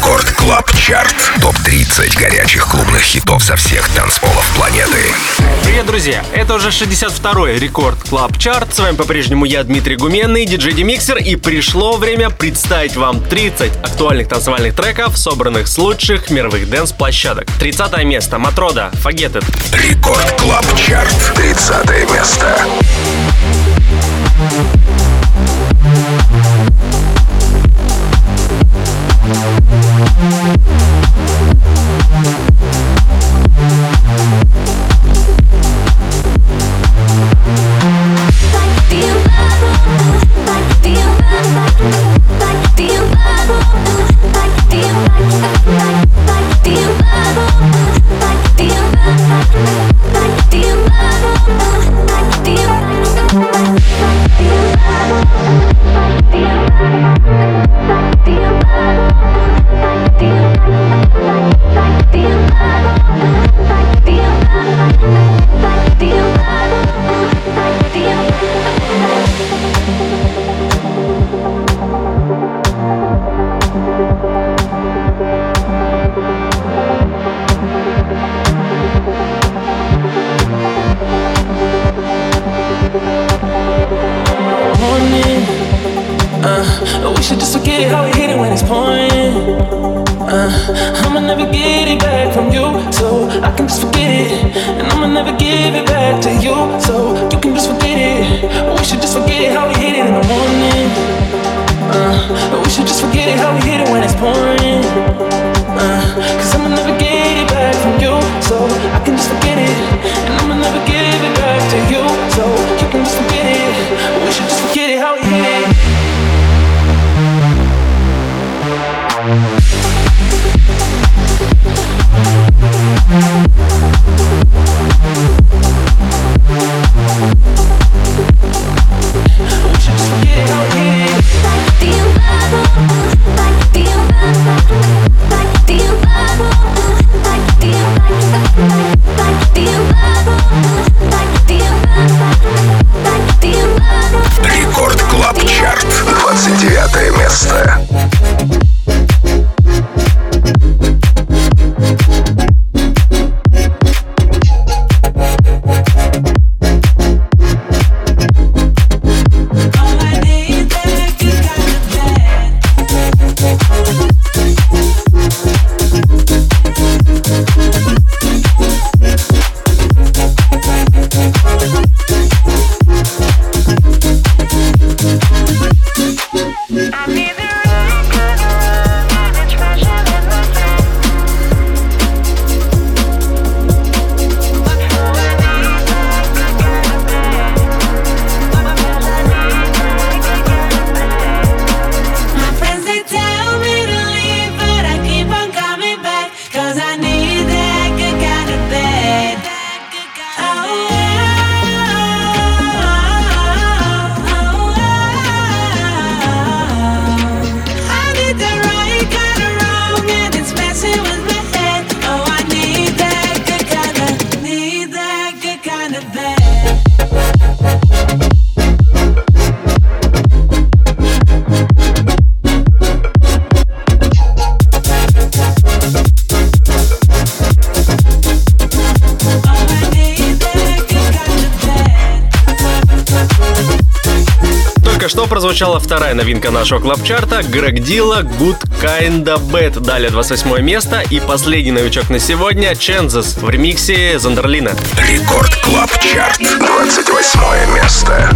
Record Club Chart. Топ-30 горячих клубных хитов со всех танцполов планеты. Привет, друзья! Это уже 62-й Record Club Chart. С вами по-прежнему я, Дмитрий Гуменный, диджей DimixeR. И пришло время представить вам 30 актуальных танцевальных треков, собранных с лучших мировых dance-площадок. 30 место. Matroda. It. Record Club Chart. 30 место. should just forget it how we hit it in the morning. Uh, we should just forget it how we hit it when it's pouring. Uh, Cause I'ma never get it back from you, so I can just forget it, and I'ma never give it back to you. 29 место. Прозвучала вторая новинка нашего club chart а Грег Дила Good Kinda Bad. Далее 28 место и последний новичок на сегодня Changes в ремиксе Zonderling а. Record Club Chart 28 место.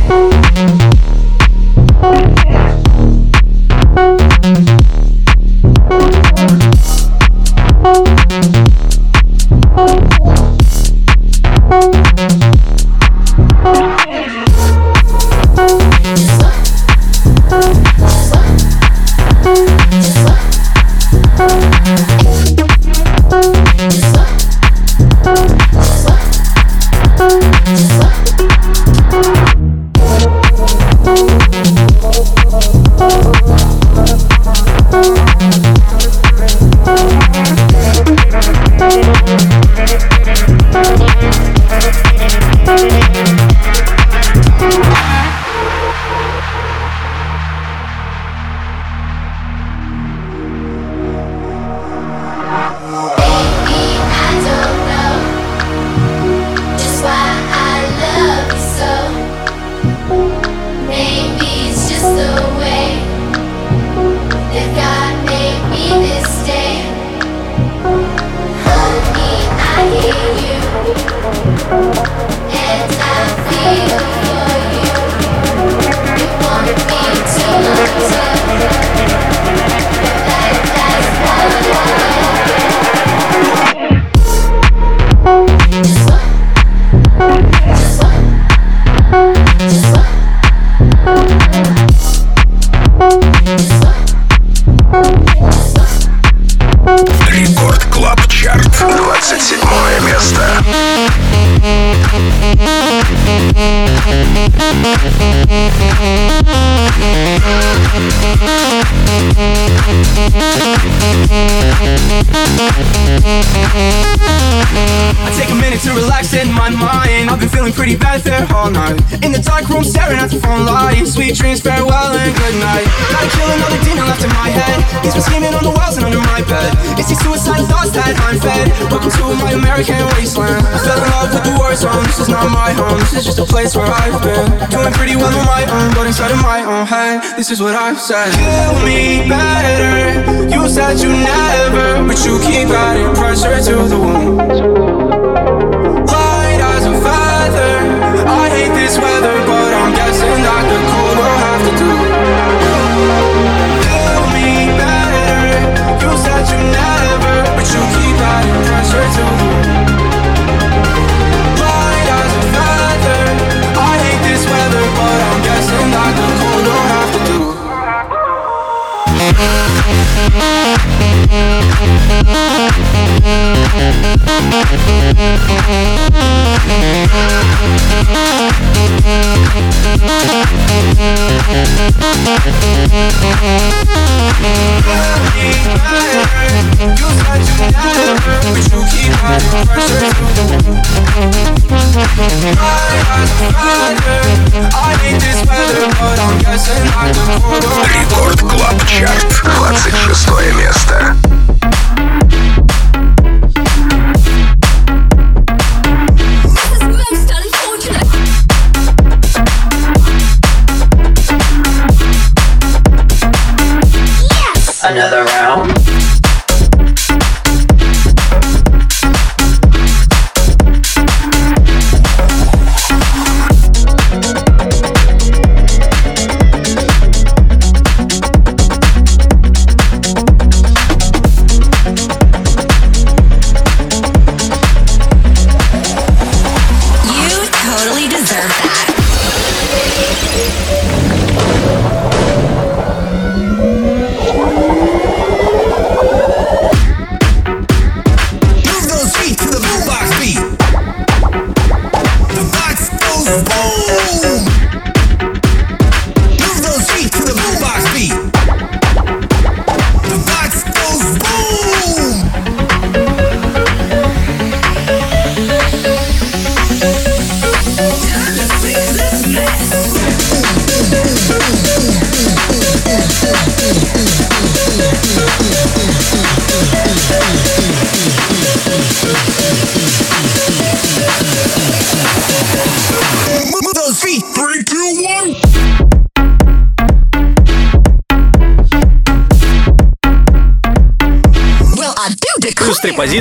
this is what I've said. Kill me better. You said you never, but you keep adding pressure to the wound. Light as a feather. I hate this weather.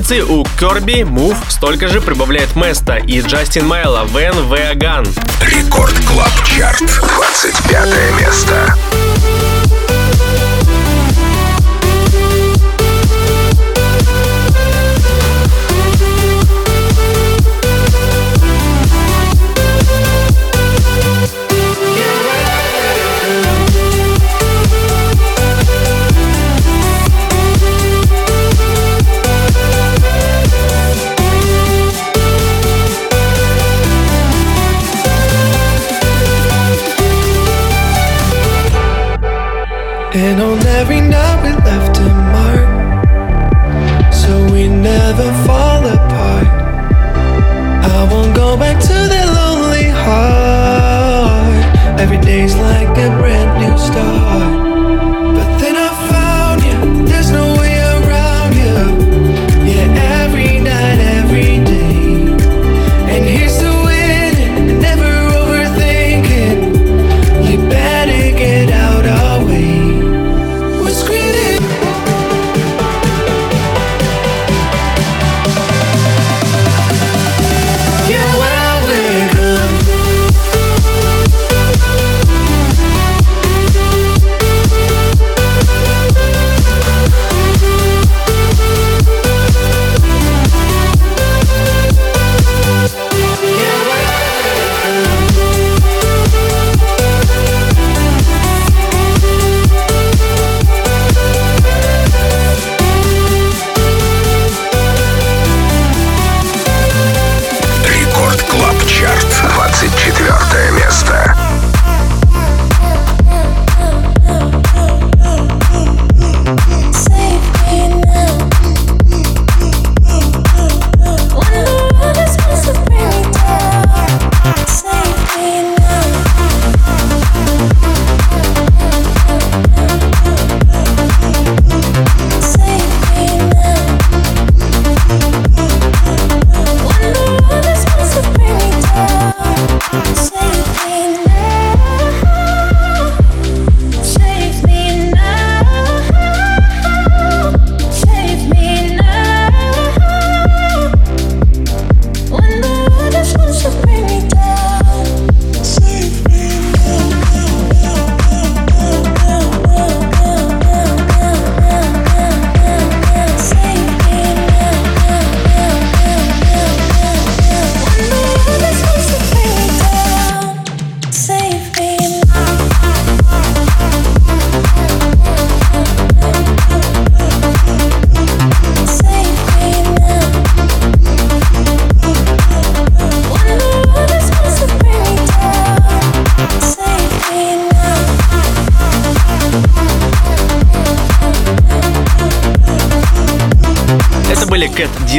позиции у Kirby Move столько же прибавляет Mesto и Justin Mylo When We're Gone Record Club Chart, 25 место.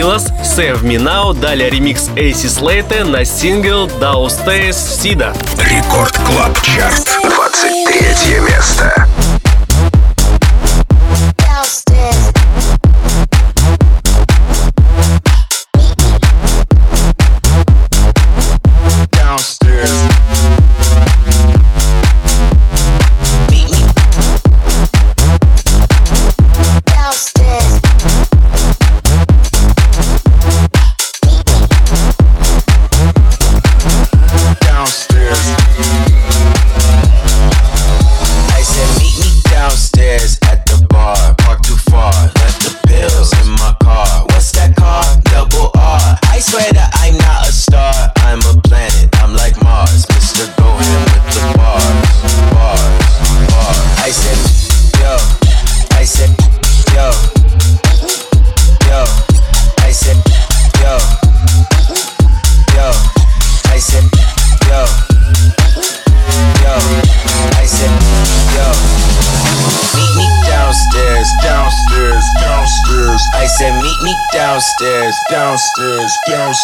Dillas, Save Me далее ремикс AC Slate на сингл Stays Sida. Рекорд Клаб Чарт, 23 место.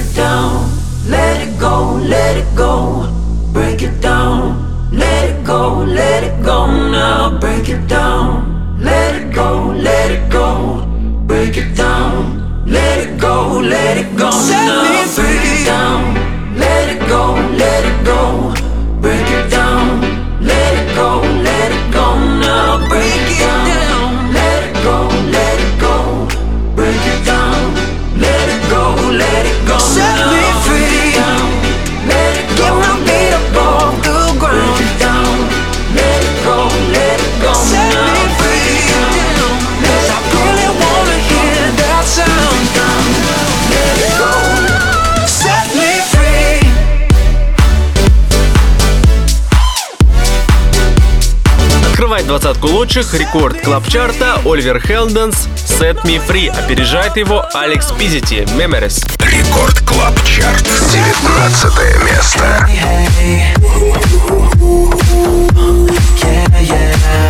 it down, let it go, let it go. Break it down, let it go, let it go now. Break it down, let it go, let it go. Break it down, let it go, let it go now. Break it down, let it go, let it go. Break it down, let it go. занимает двадцатку лучших, рекорд клабчарта Оливер Хелденс «Set Me Free», опережает его Алекс Пизити «Memories». Рекорд клабчарт, 19 место. Yeah, yeah.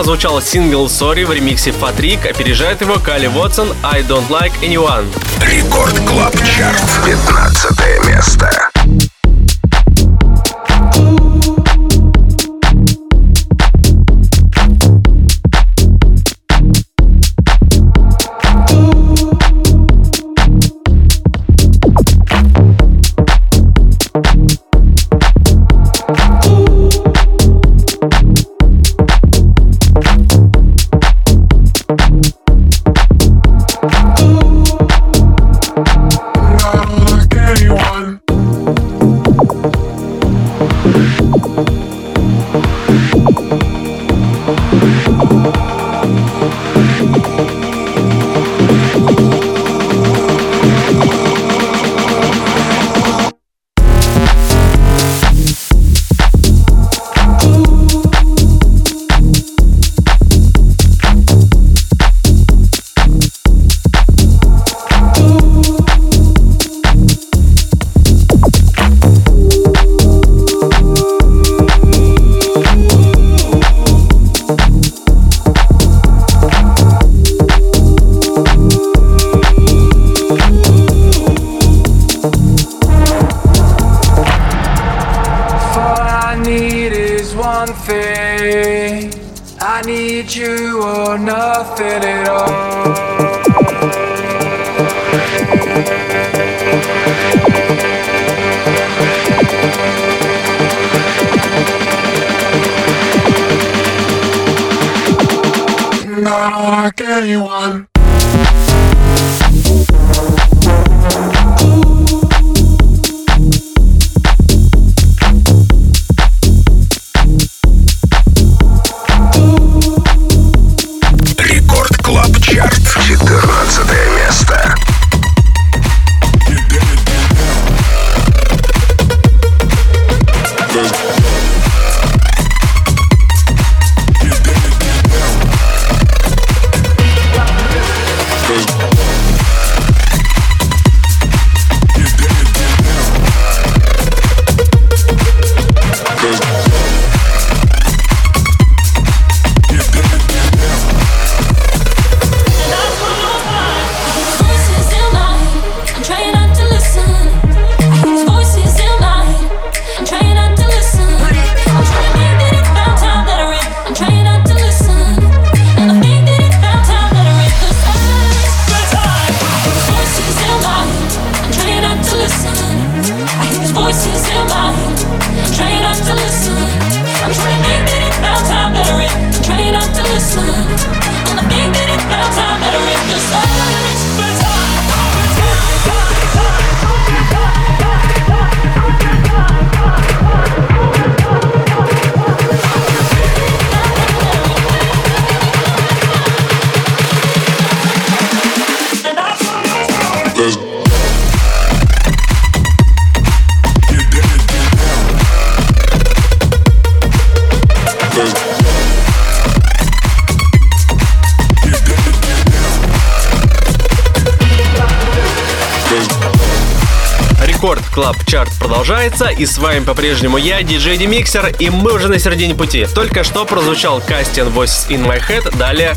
прозвучал сингл Sorry в ремиксе Фатрик, опережает его Кали Вотсон I Don't Like Anyone. Record Club Chart, 15 место. Продолжается, и с вами по-прежнему я, диджей DimixeR, и мы уже на середине пути. Только что прозвучал Кастин Voices in My Head, далее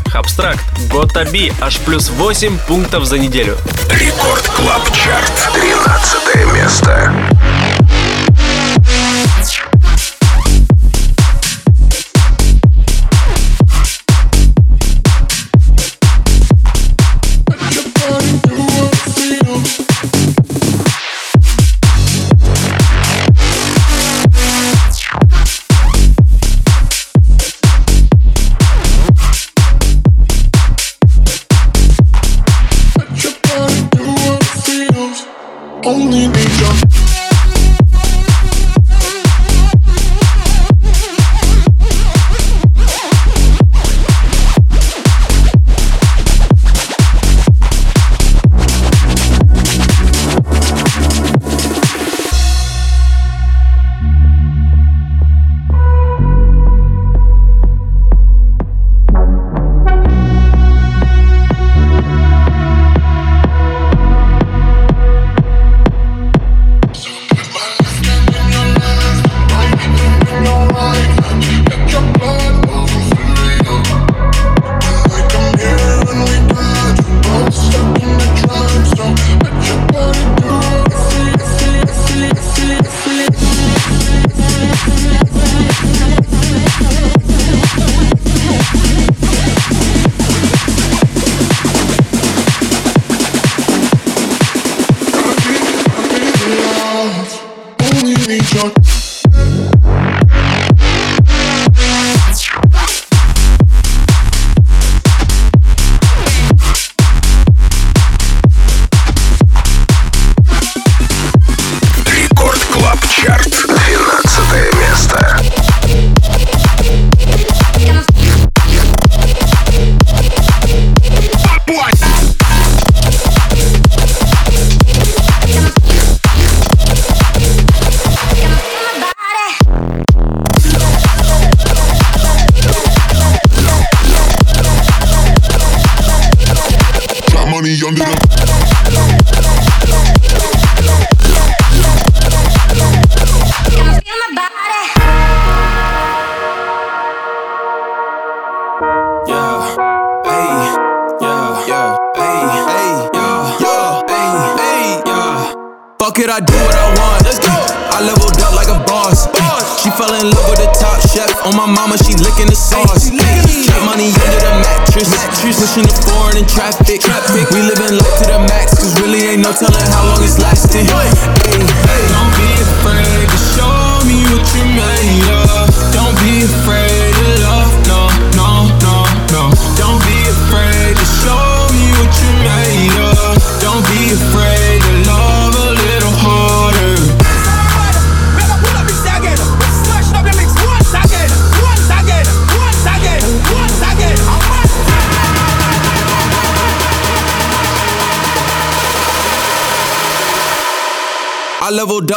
Gotta Be, аж плюс 8 пунктов за неделю. Record Club Chart, 13 место.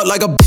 Like a.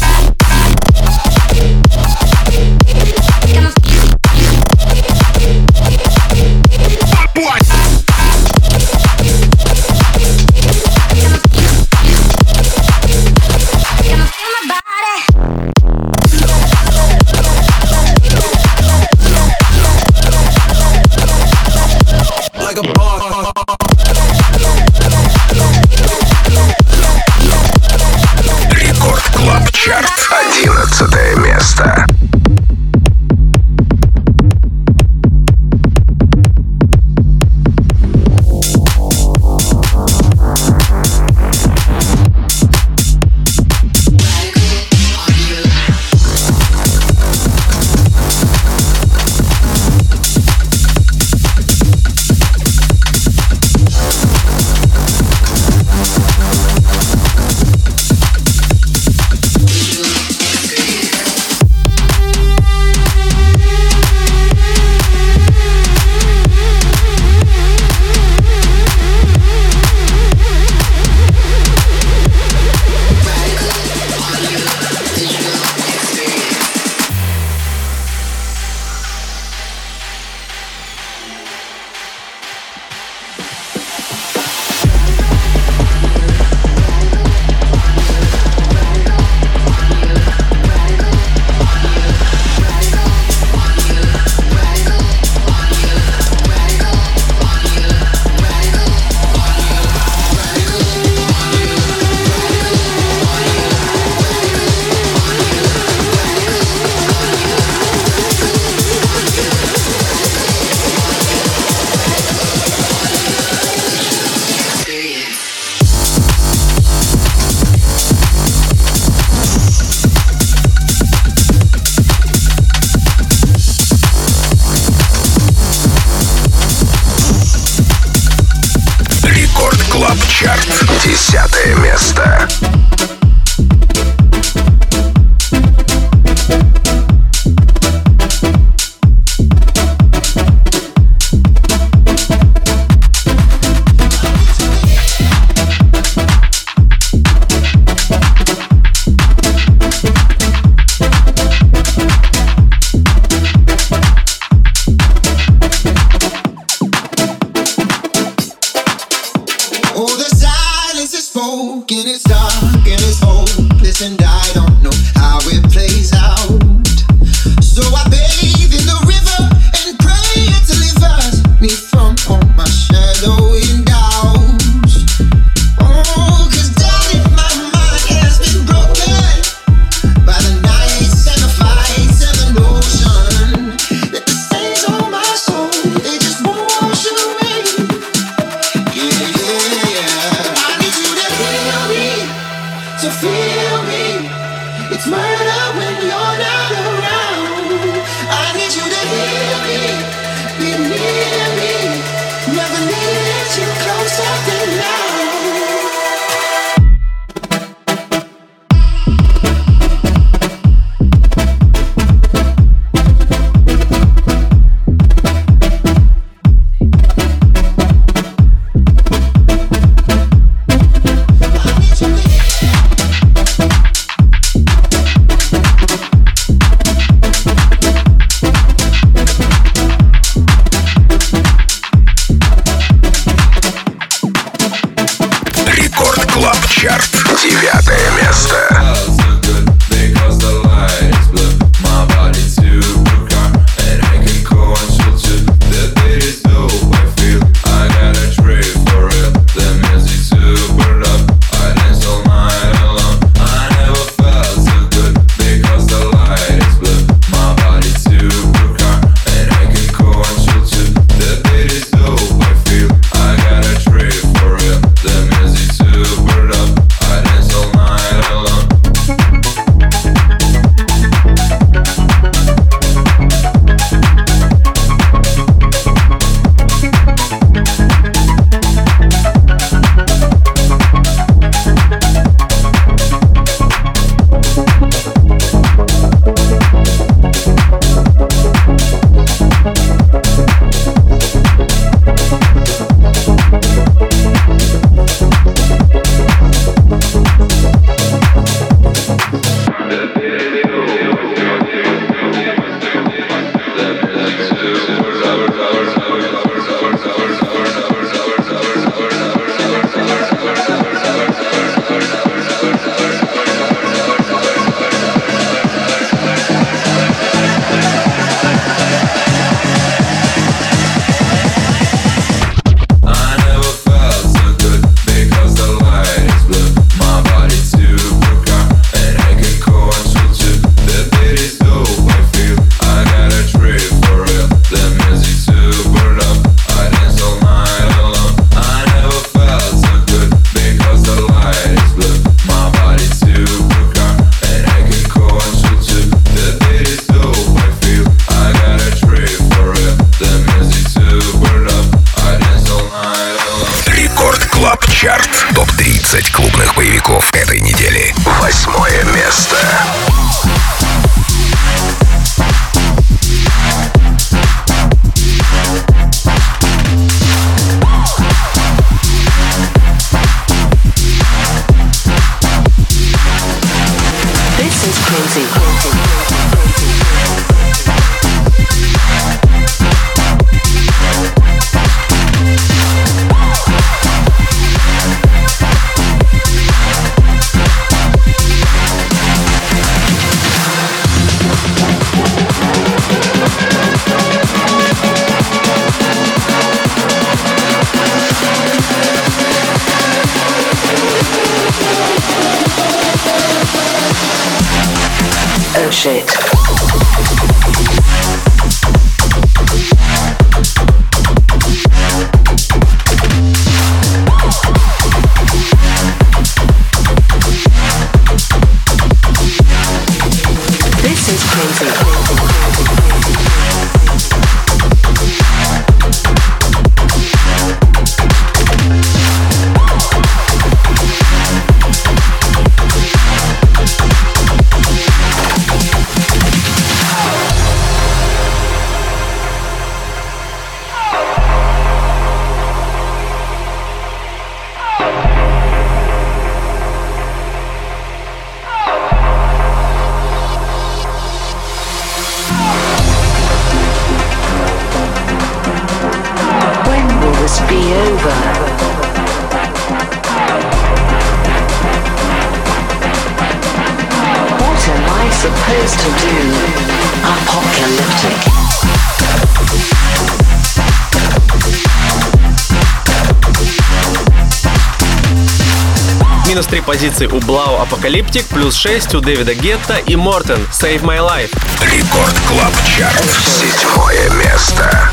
Позиции у Блау Apocalyptic, плюс 6 у Дэвида Гетта и Morten Save My Life. Record Club Chart. Седьмое место.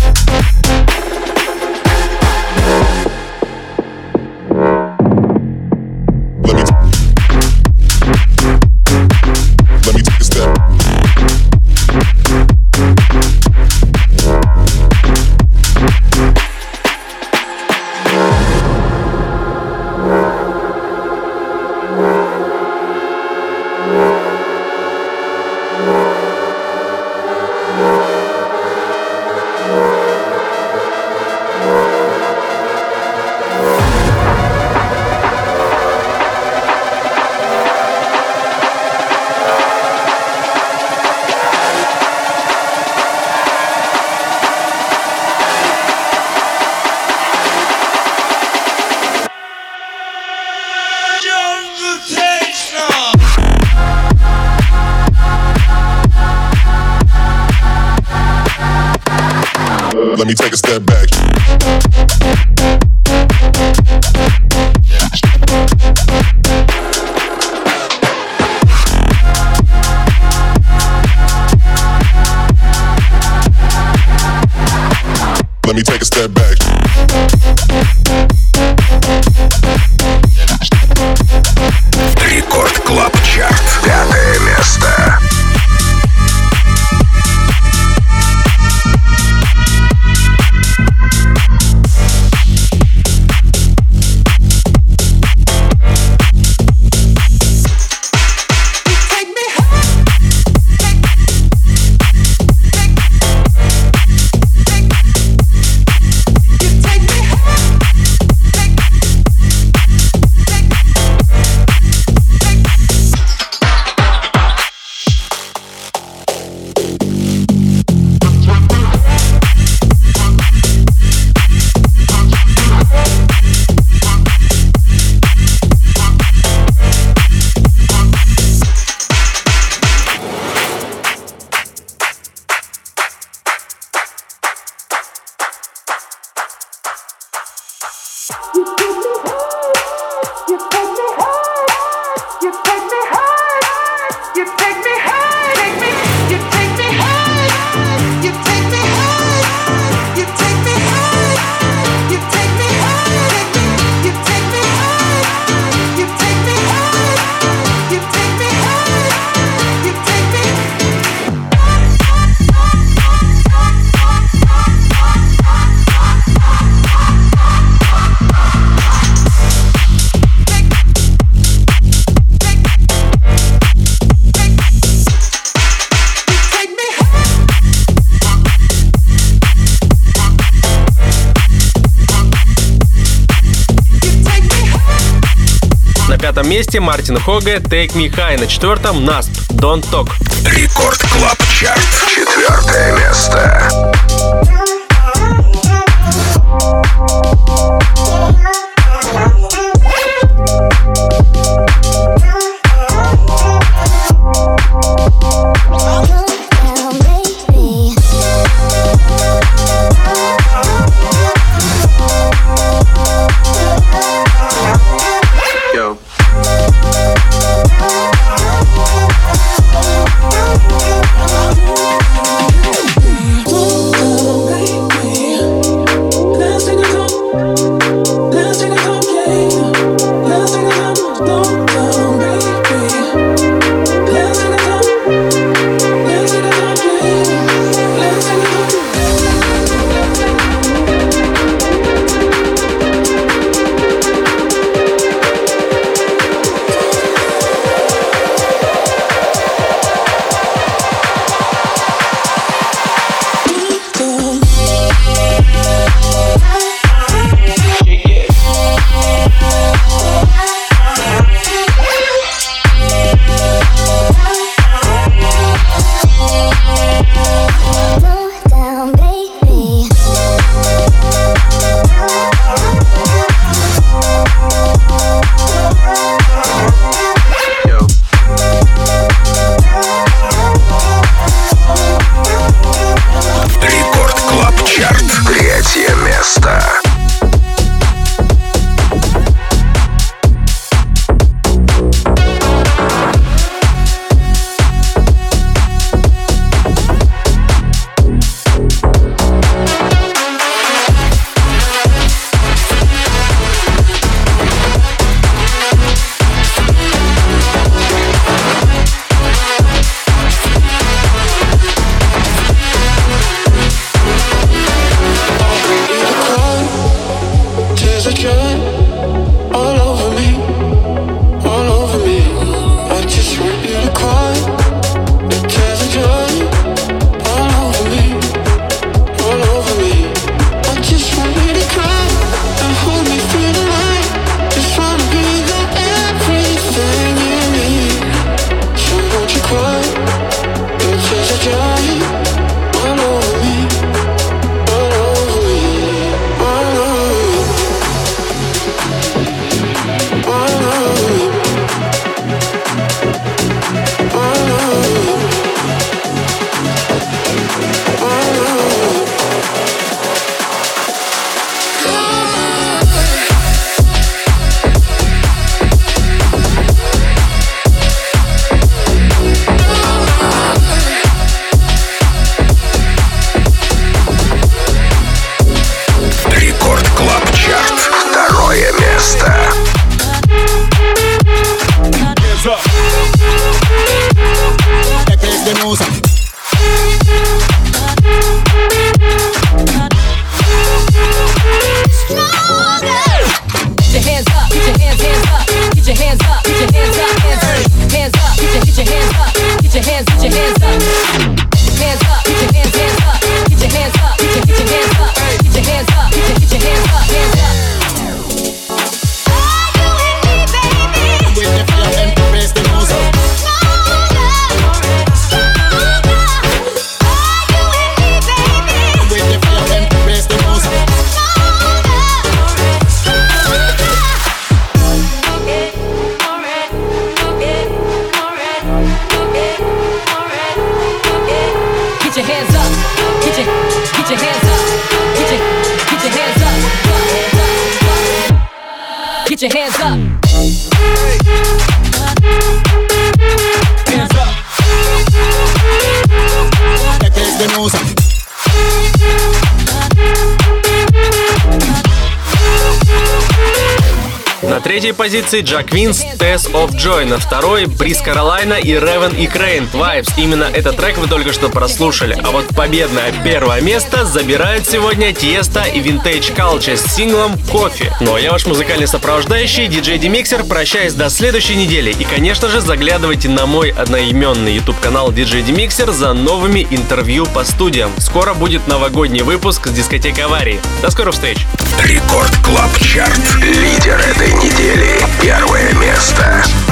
Месте Мартин Хоге Take Me High. На четвертом Наст Don't Talk. Record Club Chart. Четвертое место. Третьей позиции Джак Винс Test of Joy, на второй Бриз Каролайна и Ревен и Крейн Vibes. Именно этот трек вы только что прослушали. А вот победное первое место забирает сегодня Тиеста и Vintage Culture с синглом Кофе. Ну а я ваш музыкальный сопровождающий, диджей Демиксер, прощаюсь до следующей недели. И, конечно же, заглядывайте на мой одноименный YouTube канал DJ Demixer за новыми интервью по студиям. Скоро будет новогодний выпуск с дискотекой аварии. До скорых встреч! Record Club Chart. Лидер этой недели. Первое место.